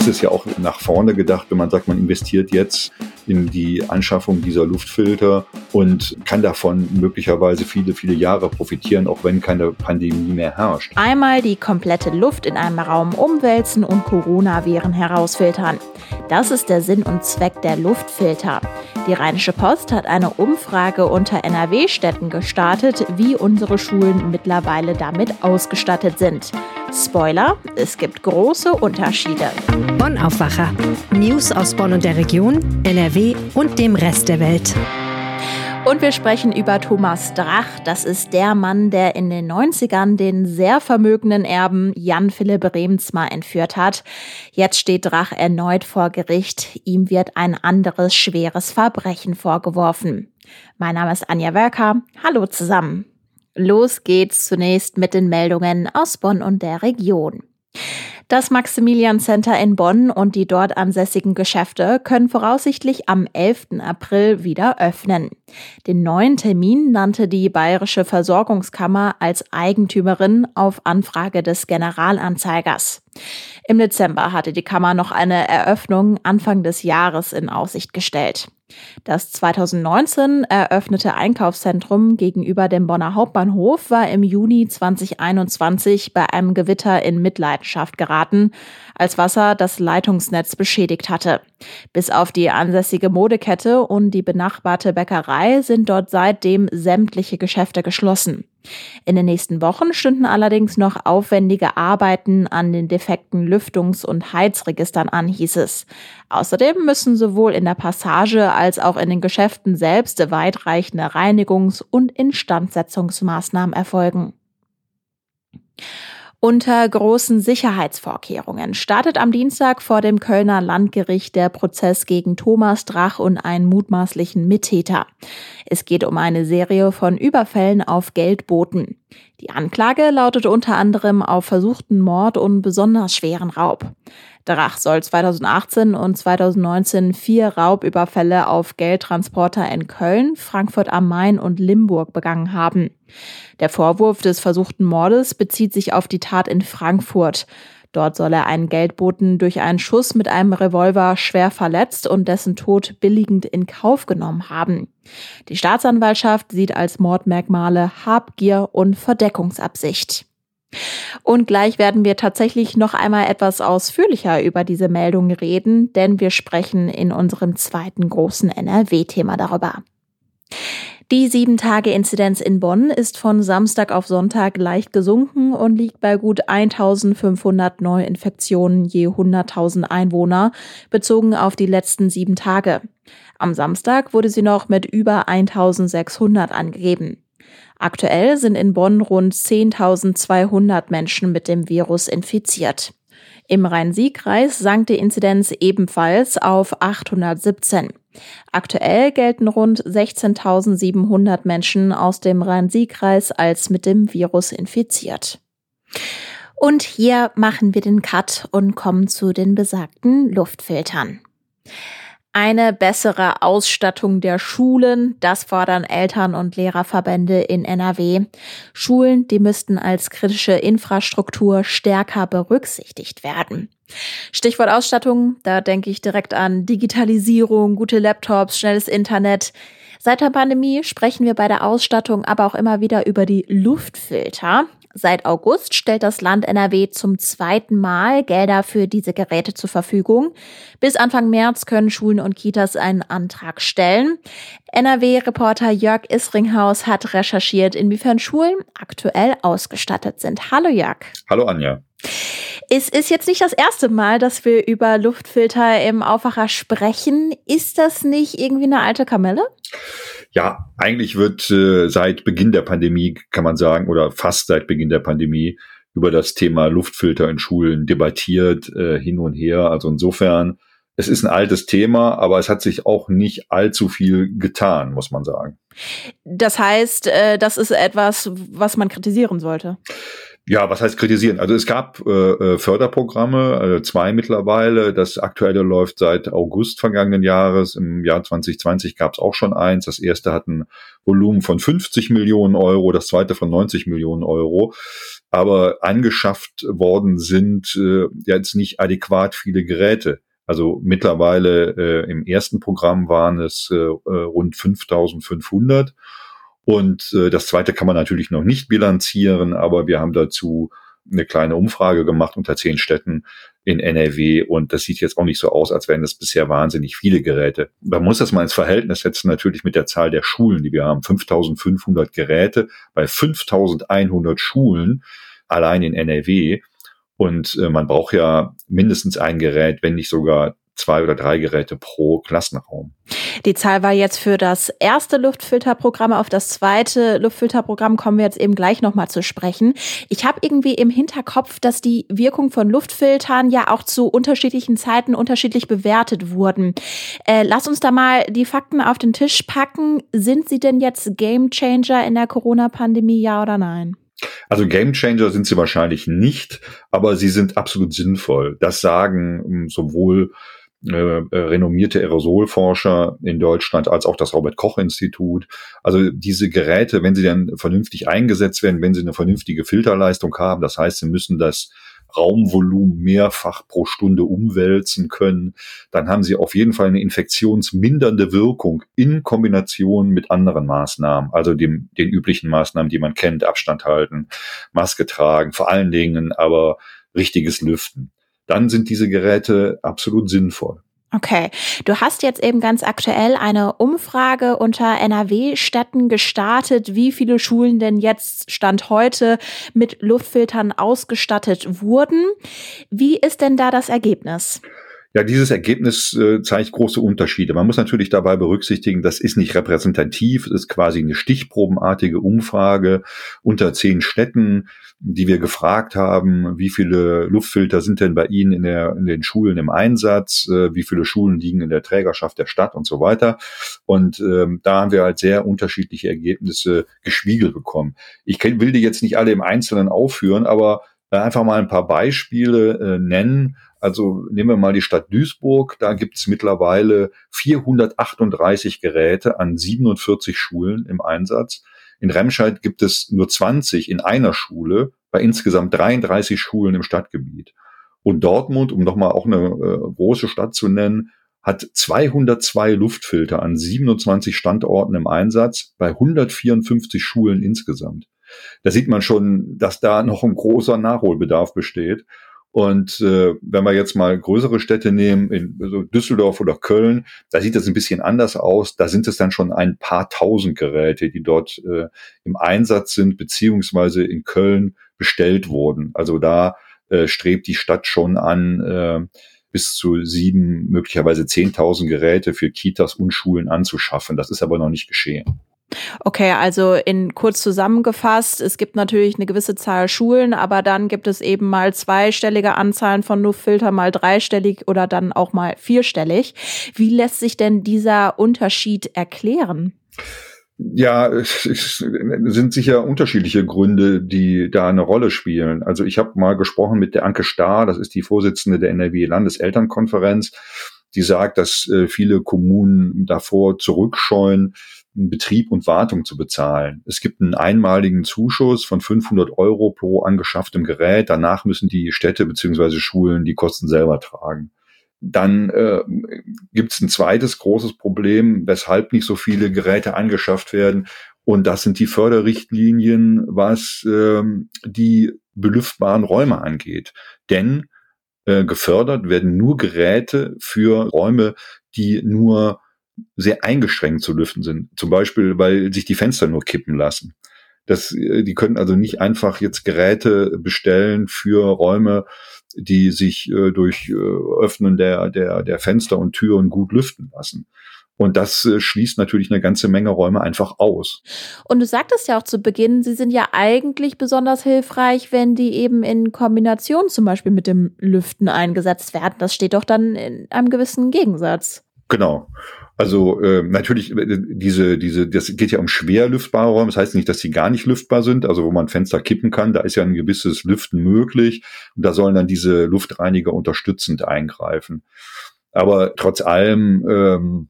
ist es ja auch nach vorne gedacht, wenn man sagt, man investiert jetzt in die Anschaffung dieser Luftfilter und kann davon möglicherweise viele, viele Jahre profitieren, auch wenn keine Pandemie mehr herrscht. Einmal die komplette Luft in einem Raum umwälzen und Coronaviren herausfiltern. Das ist der Sinn und Zweck der Luftfilter. Die Rheinische Post hat eine Umfrage unter NRW-Städten gestartet, wie unsere Schulen mittlerweile damit ausgestattet sind. Spoiler, es gibt große Unterschiede. Bonn Aufwacher. News aus Bonn und der Region, NRW und dem Rest der Welt. Und wir sprechen über Thomas Drach. Das ist der Mann, der in den 90ern den sehr vermögenden Erben Jan Philipp Remsmar entführt hat. Jetzt steht Drach erneut vor Gericht. Ihm wird ein anderes schweres Verbrechen vorgeworfen. Mein Name ist Anja Werker. Hallo zusammen. Los geht's zunächst mit den Meldungen aus Bonn und der Region. Das Maximilian Center in Bonn und die dort ansässigen Geschäfte können voraussichtlich am 11. April wieder öffnen. Den neuen Termin nannte die Bayerische Versorgungskammer als Eigentümerin auf Anfrage des Generalanzeigers. Im Dezember hatte die Kammer noch eine Eröffnung Anfang des Jahres in Aussicht gestellt. Das 2019 eröffnete Einkaufszentrum gegenüber dem Bonner Hauptbahnhof war im Juni 2021 bei einem Gewitter in Mitleidenschaft geraten, als Wasser das Leitungsnetz beschädigt hatte. Bis auf die ansässige Modekette und die benachbarte Bäckerei sind dort seitdem sämtliche Geschäfte geschlossen. In den nächsten Wochen stünden allerdings noch aufwendige Arbeiten an den defekten Lüftungs- und Heizregistern an, hieß es. Außerdem müssen sowohl in der Passage als auch in den Geschäften selbst weitreichende Reinigungs- und Instandsetzungsmaßnahmen erfolgen. Unter großen Sicherheitsvorkehrungen startet am Dienstag vor dem Kölner Landgericht der Prozess gegen Thomas Drach und einen mutmaßlichen Mittäter. Es geht um eine Serie von Überfällen auf Geldboten. Die Anklage lautet unter anderem auf versuchten Mord und besonders schweren Raub. Drach soll 2018 und 2019 vier Raubüberfälle auf Geldtransporter in Köln, Frankfurt am Main und Limburg begangen haben. Der Vorwurf des versuchten Mordes bezieht sich auf die Tat in Frankfurt. Dort soll er einen Geldboten durch einen Schuss mit einem Revolver schwer verletzt und dessen Tod billigend in Kauf genommen haben. Die Staatsanwaltschaft sieht als Mordmerkmale Habgier und Verdeckungsabsicht. Und gleich werden wir tatsächlich noch einmal etwas ausführlicher über diese Meldung reden, denn wir sprechen in unserem zweiten großen NRW-Thema darüber. Die 7-Tage-Inzidenz in Bonn ist von Samstag auf Sonntag leicht gesunken und liegt bei gut 1500 Neuinfektionen je 100.000 Einwohner, bezogen auf die letzten sieben Tage. Am Samstag wurde sie noch mit über 1600 angegeben. Aktuell sind in Bonn rund 10.200 Menschen mit dem Virus infiziert. Im Rhein-Sieg-Kreis sank die Inzidenz ebenfalls auf 817. Aktuell gelten rund 16.700 Menschen aus dem Rhein-Sieg-Kreis als mit dem Virus infiziert. Und hier machen wir den Cut und kommen zu den besagten Luftfiltern. Eine bessere Ausstattung der Schulen, das fordern Eltern- und Lehrerverbände in NRW. Schulen, die müssten als kritische Infrastruktur stärker berücksichtigt werden. Stichwort Ausstattung, da denke ich direkt an Digitalisierung, gute Laptops, schnelles Internet. Seit der Pandemie sprechen wir bei der Ausstattung aber auch immer wieder über die Luftfilter. Seit August stellt das Land NRW zum zweiten Mal Gelder für diese Geräte zur Verfügung. Bis Anfang März können Schulen und Kitas einen Antrag stellen. NRW-Reporter Jörg Isringhaus hat recherchiert, inwiefern Schulen aktuell ausgestattet sind. Hallo Jörg. Hallo Anja. Es ist jetzt nicht das erste Mal, dass wir über Luftfilter im Aufwacher sprechen. Ist das nicht irgendwie eine alte Kamelle? Ja, eigentlich wird äh, seit Beginn der Pandemie, kann man sagen, oder fast seit Beginn der Pandemie über das Thema Luftfilter in Schulen debattiert, äh, hin und her. Also insofern, es ist ein altes Thema, aber es hat sich auch nicht allzu viel getan, muss man sagen. Das heißt, äh, das ist etwas, was man kritisieren sollte. Ja, was heißt kritisieren? Also es gab äh, äh Förderprogramme, äh, zwei mittlerweile. Das aktuelle läuft seit August vergangenen Jahres. Im Jahr 2020 gab es auch schon eins. Das erste hat ein Volumen von 50 Millionen Euro, das zweite von 90 Millionen Euro. Aber angeschafft worden sind äh, jetzt nicht adäquat viele Geräte. Also mittlerweile äh, im ersten Programm waren es äh, äh rund 5500 und äh, das zweite kann man natürlich noch nicht bilanzieren, aber wir haben dazu eine kleine Umfrage gemacht unter zehn Städten in NRW und das sieht jetzt auch nicht so aus, als wären das bisher wahnsinnig viele Geräte. Man muss das mal ins Verhältnis setzen natürlich mit der Zahl der Schulen, die wir haben. 5500 Geräte bei 5100 Schulen allein in NRW. Und äh, man braucht ja mindestens ein Gerät, wenn nicht sogar zwei oder drei Geräte pro Klassenraum. Die Zahl war jetzt für das erste Luftfilterprogramm. Auf das zweite Luftfilterprogramm kommen wir jetzt eben gleich nochmal zu sprechen. Ich habe irgendwie im Hinterkopf, dass die Wirkung von Luftfiltern ja auch zu unterschiedlichen Zeiten unterschiedlich bewertet wurden. Äh, lass uns da mal die Fakten auf den Tisch packen. Sind sie denn jetzt Gamechanger in der Corona-Pandemie, ja oder nein? Also Gamechanger sind sie wahrscheinlich nicht, aber sie sind absolut sinnvoll. Das sagen ähm, sowohl äh, äh, renommierte Aerosolforscher in Deutschland als auch das Robert Koch Institut. Also diese Geräte, wenn sie dann vernünftig eingesetzt werden, wenn sie eine vernünftige Filterleistung haben, das heißt, sie müssen das Raumvolumen mehrfach pro Stunde umwälzen können, dann haben sie auf jeden Fall eine infektionsmindernde Wirkung in Kombination mit anderen Maßnahmen, also dem, den üblichen Maßnahmen, die man kennt, Abstand halten, Maske tragen, vor allen Dingen aber richtiges Lüften dann sind diese Geräte absolut sinnvoll. Okay, du hast jetzt eben ganz aktuell eine Umfrage unter NRW-Städten gestartet, wie viele Schulen denn jetzt Stand heute mit Luftfiltern ausgestattet wurden. Wie ist denn da das Ergebnis? Ja, dieses Ergebnis äh, zeigt große Unterschiede. Man muss natürlich dabei berücksichtigen, das ist nicht repräsentativ, es ist quasi eine stichprobenartige Umfrage unter zehn Städten, die wir gefragt haben, wie viele Luftfilter sind denn bei Ihnen in, der, in den Schulen im Einsatz, äh, wie viele Schulen liegen in der Trägerschaft der Stadt und so weiter. Und ähm, da haben wir halt sehr unterschiedliche Ergebnisse gespiegelt bekommen. Ich will die jetzt nicht alle im Einzelnen aufführen, aber äh, einfach mal ein paar Beispiele äh, nennen also nehmen wir mal die Stadt Duisburg, da gibt es mittlerweile 438 Geräte an 47 Schulen im Einsatz. In Remscheid gibt es nur 20 in einer Schule bei insgesamt 33 Schulen im Stadtgebiet. Und Dortmund, um nochmal auch eine äh, große Stadt zu nennen, hat 202 Luftfilter an 27 Standorten im Einsatz bei 154 Schulen insgesamt. Da sieht man schon, dass da noch ein großer Nachholbedarf besteht. Und äh, wenn wir jetzt mal größere Städte nehmen, in so Düsseldorf oder Köln, da sieht das ein bisschen anders aus. Da sind es dann schon ein paar tausend Geräte, die dort äh, im Einsatz sind, beziehungsweise in Köln bestellt wurden. Also da äh, strebt die Stadt schon an, äh, bis zu sieben, möglicherweise zehntausend Geräte für Kitas und Schulen anzuschaffen. Das ist aber noch nicht geschehen. Okay, also in kurz zusammengefasst, es gibt natürlich eine gewisse Zahl Schulen, aber dann gibt es eben mal zweistellige Anzahlen von Luftfilter, mal dreistellig oder dann auch mal vierstellig. Wie lässt sich denn dieser Unterschied erklären? Ja, es sind sicher unterschiedliche Gründe, die da eine Rolle spielen. Also ich habe mal gesprochen mit der Anke Starr, das ist die Vorsitzende der NRW Landeselternkonferenz, die sagt, dass äh, viele Kommunen davor zurückscheuen, Betrieb und Wartung zu bezahlen. Es gibt einen einmaligen Zuschuss von 500 Euro pro angeschafftem Gerät. Danach müssen die Städte beziehungsweise Schulen die Kosten selber tragen. Dann äh, gibt es ein zweites großes Problem, weshalb nicht so viele Geräte angeschafft werden. Und das sind die Förderrichtlinien, was äh, die belüftbaren Räume angeht. Denn äh, gefördert werden nur Geräte für Räume, die nur sehr eingeschränkt zu lüften sind. Zum Beispiel, weil sich die Fenster nur kippen lassen. Das, äh, die können also nicht einfach jetzt Geräte bestellen für Räume, die sich äh, durch äh, Öffnen der, der, der Fenster und Türen gut lüften lassen. Und das äh, schließt natürlich eine ganze Menge Räume einfach aus. Und du sagtest ja auch zu Beginn, sie sind ja eigentlich besonders hilfreich, wenn die eben in Kombination zum Beispiel mit dem Lüften eingesetzt werden. Das steht doch dann in einem gewissen Gegensatz. Genau. Also äh, natürlich diese diese das geht ja um schwer lüftbare Räume. Das heißt nicht, dass sie gar nicht lüftbar sind. Also wo man Fenster kippen kann, da ist ja ein gewisses Lüften möglich und da sollen dann diese Luftreiniger unterstützend eingreifen. Aber trotz allem ähm,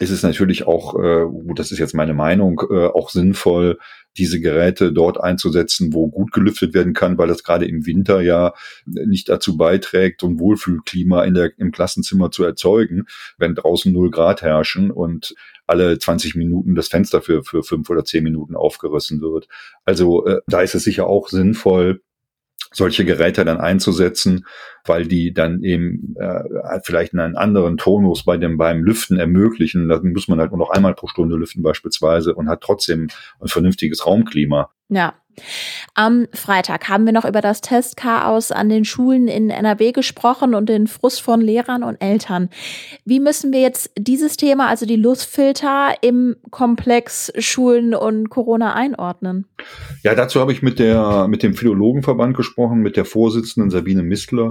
ist es natürlich auch, äh, das ist jetzt meine Meinung, äh, auch sinnvoll, diese Geräte dort einzusetzen, wo gut gelüftet werden kann, weil das gerade im Winter ja nicht dazu beiträgt, so ein Wohlfühlklima in der, im Klassenzimmer zu erzeugen, wenn draußen null Grad herrschen und alle 20 Minuten das Fenster für, für fünf oder zehn Minuten aufgerissen wird. Also äh, da ist es sicher auch sinnvoll, solche Geräte dann einzusetzen, weil die dann eben äh, vielleicht einen anderen Tonus bei dem beim Lüften ermöglichen. Dann muss man halt nur noch einmal pro Stunde lüften beispielsweise und hat trotzdem ein vernünftiges Raumklima. Ja. Am Freitag haben wir noch über das Testchaos an den Schulen in NRW gesprochen und den Frust von Lehrern und Eltern. Wie müssen wir jetzt dieses Thema, also die Luftfilter im Komplex Schulen und Corona einordnen? Ja, dazu habe ich mit der, mit dem Philologenverband gesprochen, mit der Vorsitzenden Sabine Mistler.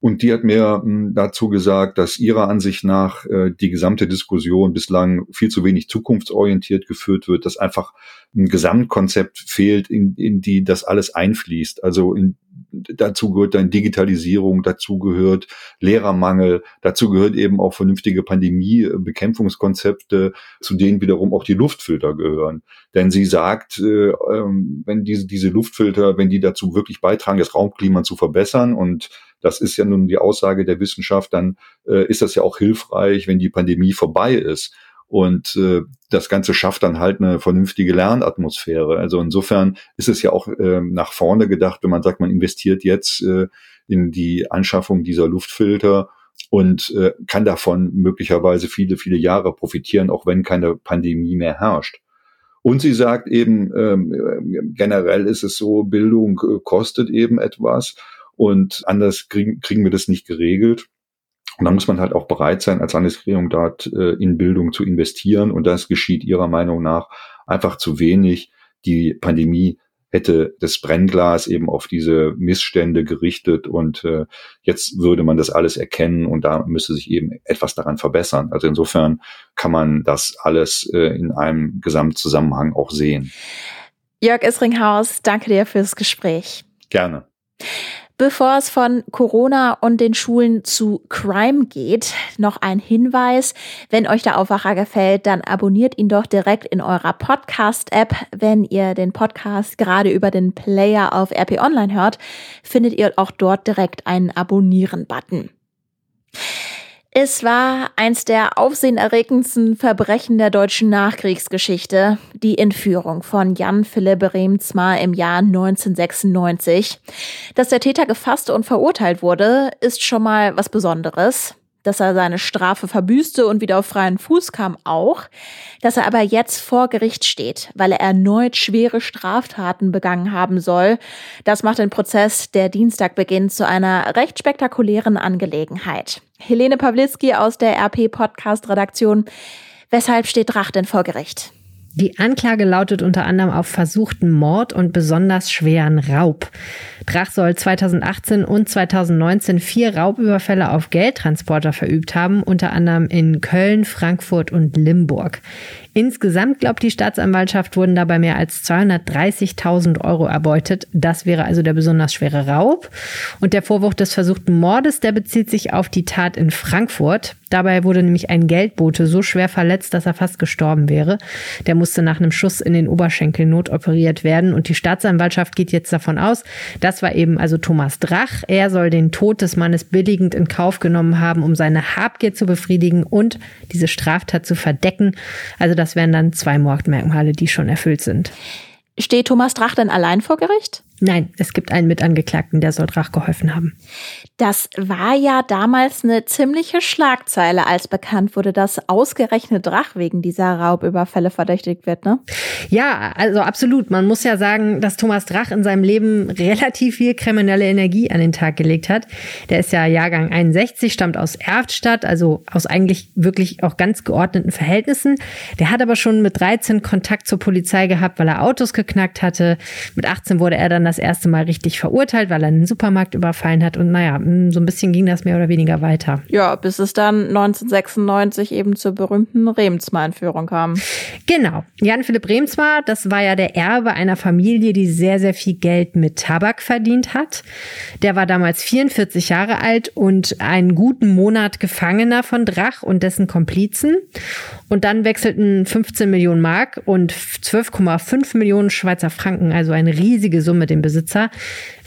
Und die hat mir hm, dazu gesagt, dass ihrer Ansicht nach äh, die gesamte Diskussion bislang viel zu wenig zukunftsorientiert geführt wird, dass einfach ein Gesamtkonzept fehlt, in, in die das alles einfließt. Also in, dazu gehört dann Digitalisierung, dazu gehört Lehrermangel, dazu gehört eben auch vernünftige Pandemiebekämpfungskonzepte, zu denen wiederum auch die Luftfilter gehören. Denn sie sagt, äh, ähm, wenn diese, diese Luftfilter, wenn die dazu wirklich beitragen, das Raumklima zu verbessern und das ist ja nun die Aussage der Wissenschaft, dann äh, ist das ja auch hilfreich, wenn die Pandemie vorbei ist. Und äh, das Ganze schafft dann halt eine vernünftige Lernatmosphäre. Also insofern ist es ja auch äh, nach vorne gedacht, wenn man sagt, man investiert jetzt äh, in die Anschaffung dieser Luftfilter und äh, kann davon möglicherweise viele, viele Jahre profitieren, auch wenn keine Pandemie mehr herrscht. Und sie sagt eben, ähm, generell ist es so, Bildung äh, kostet eben etwas und anders kriegen, kriegen wir das nicht geregelt. Und da muss man halt auch bereit sein, als Landesregierung dort äh, in Bildung zu investieren. Und das geschieht ihrer Meinung nach einfach zu wenig. Die Pandemie hätte das Brennglas eben auf diese Missstände gerichtet und äh, jetzt würde man das alles erkennen und da müsste sich eben etwas daran verbessern. Also insofern kann man das alles äh, in einem Gesamtzusammenhang auch sehen. Jörg Isringhaus, danke dir fürs Gespräch. Gerne. Bevor es von Corona und den Schulen zu Crime geht, noch ein Hinweis. Wenn euch der Aufwacher gefällt, dann abonniert ihn doch direkt in eurer Podcast-App. Wenn ihr den Podcast gerade über den Player auf RP Online hört, findet ihr auch dort direkt einen Abonnieren-Button. Es war eins der aufsehenerregendsten Verbrechen der deutschen Nachkriegsgeschichte, die Entführung von Jan Philipp Remzmar im Jahr 1996. Dass der Täter gefasst und verurteilt wurde, ist schon mal was Besonderes dass er seine Strafe verbüßte und wieder auf freien Fuß kam, auch, dass er aber jetzt vor Gericht steht, weil er erneut schwere Straftaten begangen haben soll. Das macht den Prozess, der Dienstag beginnt, zu einer recht spektakulären Angelegenheit. Helene Pawlitzki aus der RP Podcast Redaktion. Weshalb steht Drach denn vor Gericht? Die Anklage lautet unter anderem auf versuchten Mord und besonders schweren Raub. Drach soll 2018 und 2019 vier Raubüberfälle auf Geldtransporter verübt haben, unter anderem in Köln, Frankfurt und Limburg. Insgesamt glaubt die Staatsanwaltschaft, wurden dabei mehr als 230.000 Euro erbeutet. Das wäre also der besonders schwere Raub. Und der Vorwurf des versuchten Mordes, der bezieht sich auf die Tat in Frankfurt. Dabei wurde nämlich ein Geldbote so schwer verletzt, dass er fast gestorben wäre. Der musste nach einem Schuss in den Oberschenkel notoperiert werden. Und die Staatsanwaltschaft geht jetzt davon aus, das war eben also Thomas Drach. Er soll den Tod des Mannes billigend in Kauf genommen haben, um seine Habgier zu befriedigen und diese Straftat zu verdecken. Also das wären dann zwei Mordmerkmale, die schon erfüllt sind. Steht Thomas Drach denn allein vor Gericht? Nein, es gibt einen Mitangeklagten, der soll Drach geholfen haben. Das war ja damals eine ziemliche Schlagzeile, als bekannt wurde, dass ausgerechnet Drach wegen dieser Raubüberfälle verdächtigt wird, ne? Ja, also absolut. Man muss ja sagen, dass Thomas Drach in seinem Leben relativ viel kriminelle Energie an den Tag gelegt hat. Der ist ja Jahrgang 61, stammt aus Erftstadt, also aus eigentlich wirklich auch ganz geordneten Verhältnissen. Der hat aber schon mit 13 Kontakt zur Polizei gehabt, weil er Autos geknackt hatte. Mit 18 wurde er dann das erste Mal richtig verurteilt, weil er einen Supermarkt überfallen hat. Und naja, so ein bisschen ging das mehr oder weniger weiter. Ja, bis es dann 1996 eben zur berühmten Remsmar-Entführung kam. Genau. Jan Philipp Remsmar, das war ja der Erbe einer Familie, die sehr, sehr viel Geld mit Tabak verdient hat. Der war damals 44 Jahre alt und einen guten Monat Gefangener von Drach und dessen Komplizen. Und dann wechselten 15 Millionen Mark und 12,5 Millionen Schweizer Franken, also eine riesige Summe, dem Besitzer.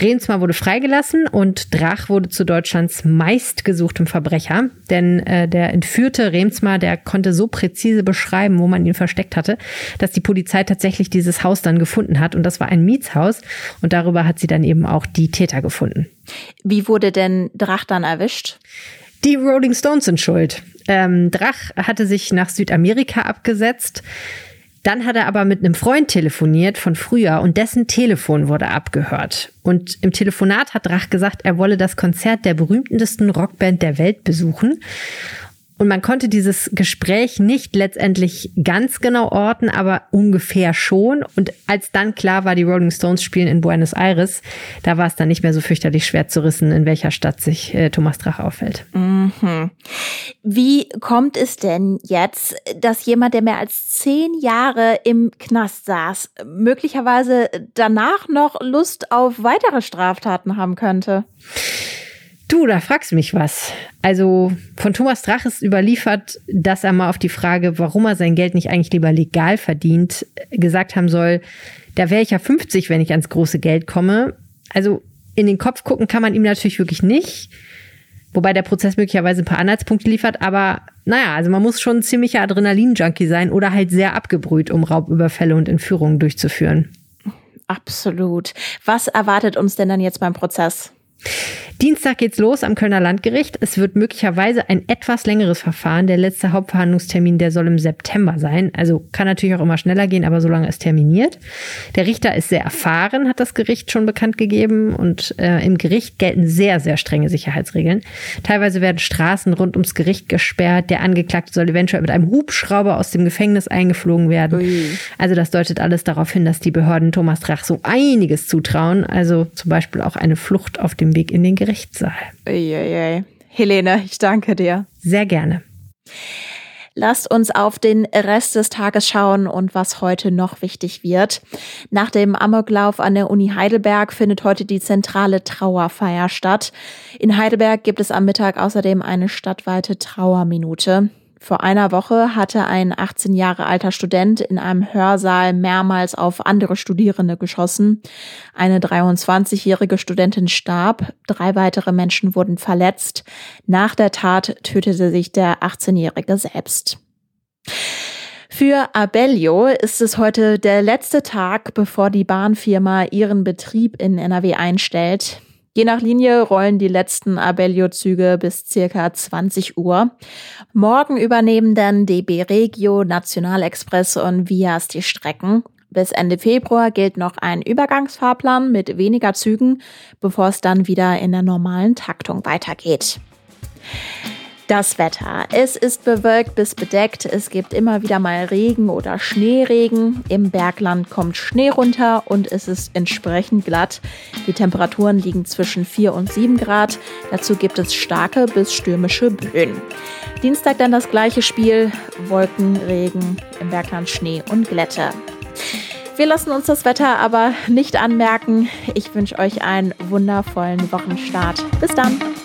Remsmar wurde freigelassen und Drach wurde zu Deutschlands meistgesuchtem Verbrecher. Denn äh, der entführte Remsmar, der konnte so präzise beschreiben, wo man ihn versteckt hatte, dass die Polizei tatsächlich dieses Haus dann gefunden hat. Und das war ein Mietshaus. Und darüber hat sie dann eben auch die Täter gefunden. Wie wurde denn Drach dann erwischt? Die Rolling Stones sind schuld. Ähm, Drach hatte sich nach Südamerika abgesetzt. Dann hat er aber mit einem Freund telefoniert von früher und dessen Telefon wurde abgehört. Und im Telefonat hat Drach gesagt, er wolle das Konzert der berühmtesten Rockband der Welt besuchen. Und man konnte dieses Gespräch nicht letztendlich ganz genau orten, aber ungefähr schon. Und als dann klar war, die Rolling Stones spielen in Buenos Aires, da war es dann nicht mehr so fürchterlich schwer zu rissen, in welcher Stadt sich äh, Thomas Drach auffällt. Mhm. Wie kommt es denn jetzt, dass jemand, der mehr als zehn Jahre im Knast saß, möglicherweise danach noch Lust auf weitere Straftaten haben könnte? Du, da fragst du mich was. Also von Thomas Drach ist überliefert, dass er mal auf die Frage, warum er sein Geld nicht eigentlich lieber legal verdient, gesagt haben soll, da wäre ich ja 50, wenn ich ans große Geld komme. Also in den Kopf gucken kann man ihm natürlich wirklich nicht. Wobei der Prozess möglicherweise ein paar Anhaltspunkte liefert, aber naja, also man muss schon ein ziemlicher Adrenalin-Junkie sein oder halt sehr abgebrüht, um Raubüberfälle und Entführungen durchzuführen. Absolut. Was erwartet uns denn dann jetzt beim Prozess? Dienstag geht's los am Kölner Landgericht. Es wird möglicherweise ein etwas längeres Verfahren. Der letzte Hauptverhandlungstermin, der soll im September sein. Also kann natürlich auch immer schneller gehen, aber so lange ist terminiert. Der Richter ist sehr erfahren, hat das Gericht schon bekannt gegeben. Und äh, im Gericht gelten sehr, sehr strenge Sicherheitsregeln. Teilweise werden Straßen rund ums Gericht gesperrt. Der Angeklagte soll eventuell mit einem Hubschrauber aus dem Gefängnis eingeflogen werden. Ui. Also das deutet alles darauf hin, dass die Behörden Thomas Drach so einiges zutrauen. Also zum Beispiel auch eine Flucht auf dem Weg in den Gerichtssaal. Uiuiui. Helene, ich danke dir. Sehr gerne. Lasst uns auf den Rest des Tages schauen und was heute noch wichtig wird. Nach dem Amoklauf an der Uni Heidelberg findet heute die zentrale Trauerfeier statt. In Heidelberg gibt es am Mittag außerdem eine stadtweite Trauerminute. Vor einer Woche hatte ein 18 Jahre alter Student in einem Hörsaal mehrmals auf andere Studierende geschossen. Eine 23-jährige Studentin starb, drei weitere Menschen wurden verletzt. Nach der Tat tötete sich der 18-jährige selbst. Für Abellio ist es heute der letzte Tag, bevor die Bahnfirma ihren Betrieb in NRW einstellt. Je nach Linie rollen die letzten Abellio-Züge bis circa 20 Uhr. Morgen übernehmen dann DB Regio, Nationalexpress und Vias die Strecken. Bis Ende Februar gilt noch ein Übergangsfahrplan mit weniger Zügen, bevor es dann wieder in der normalen Taktung weitergeht. Das Wetter. Es ist bewölkt bis bedeckt. Es gibt immer wieder mal Regen oder Schneeregen. Im Bergland kommt Schnee runter und es ist entsprechend glatt. Die Temperaturen liegen zwischen 4 und 7 Grad. Dazu gibt es starke bis stürmische Böen. Dienstag dann das gleiche Spiel. Wolken, Regen, im Bergland Schnee und Glätte. Wir lassen uns das Wetter aber nicht anmerken. Ich wünsche euch einen wundervollen Wochenstart. Bis dann.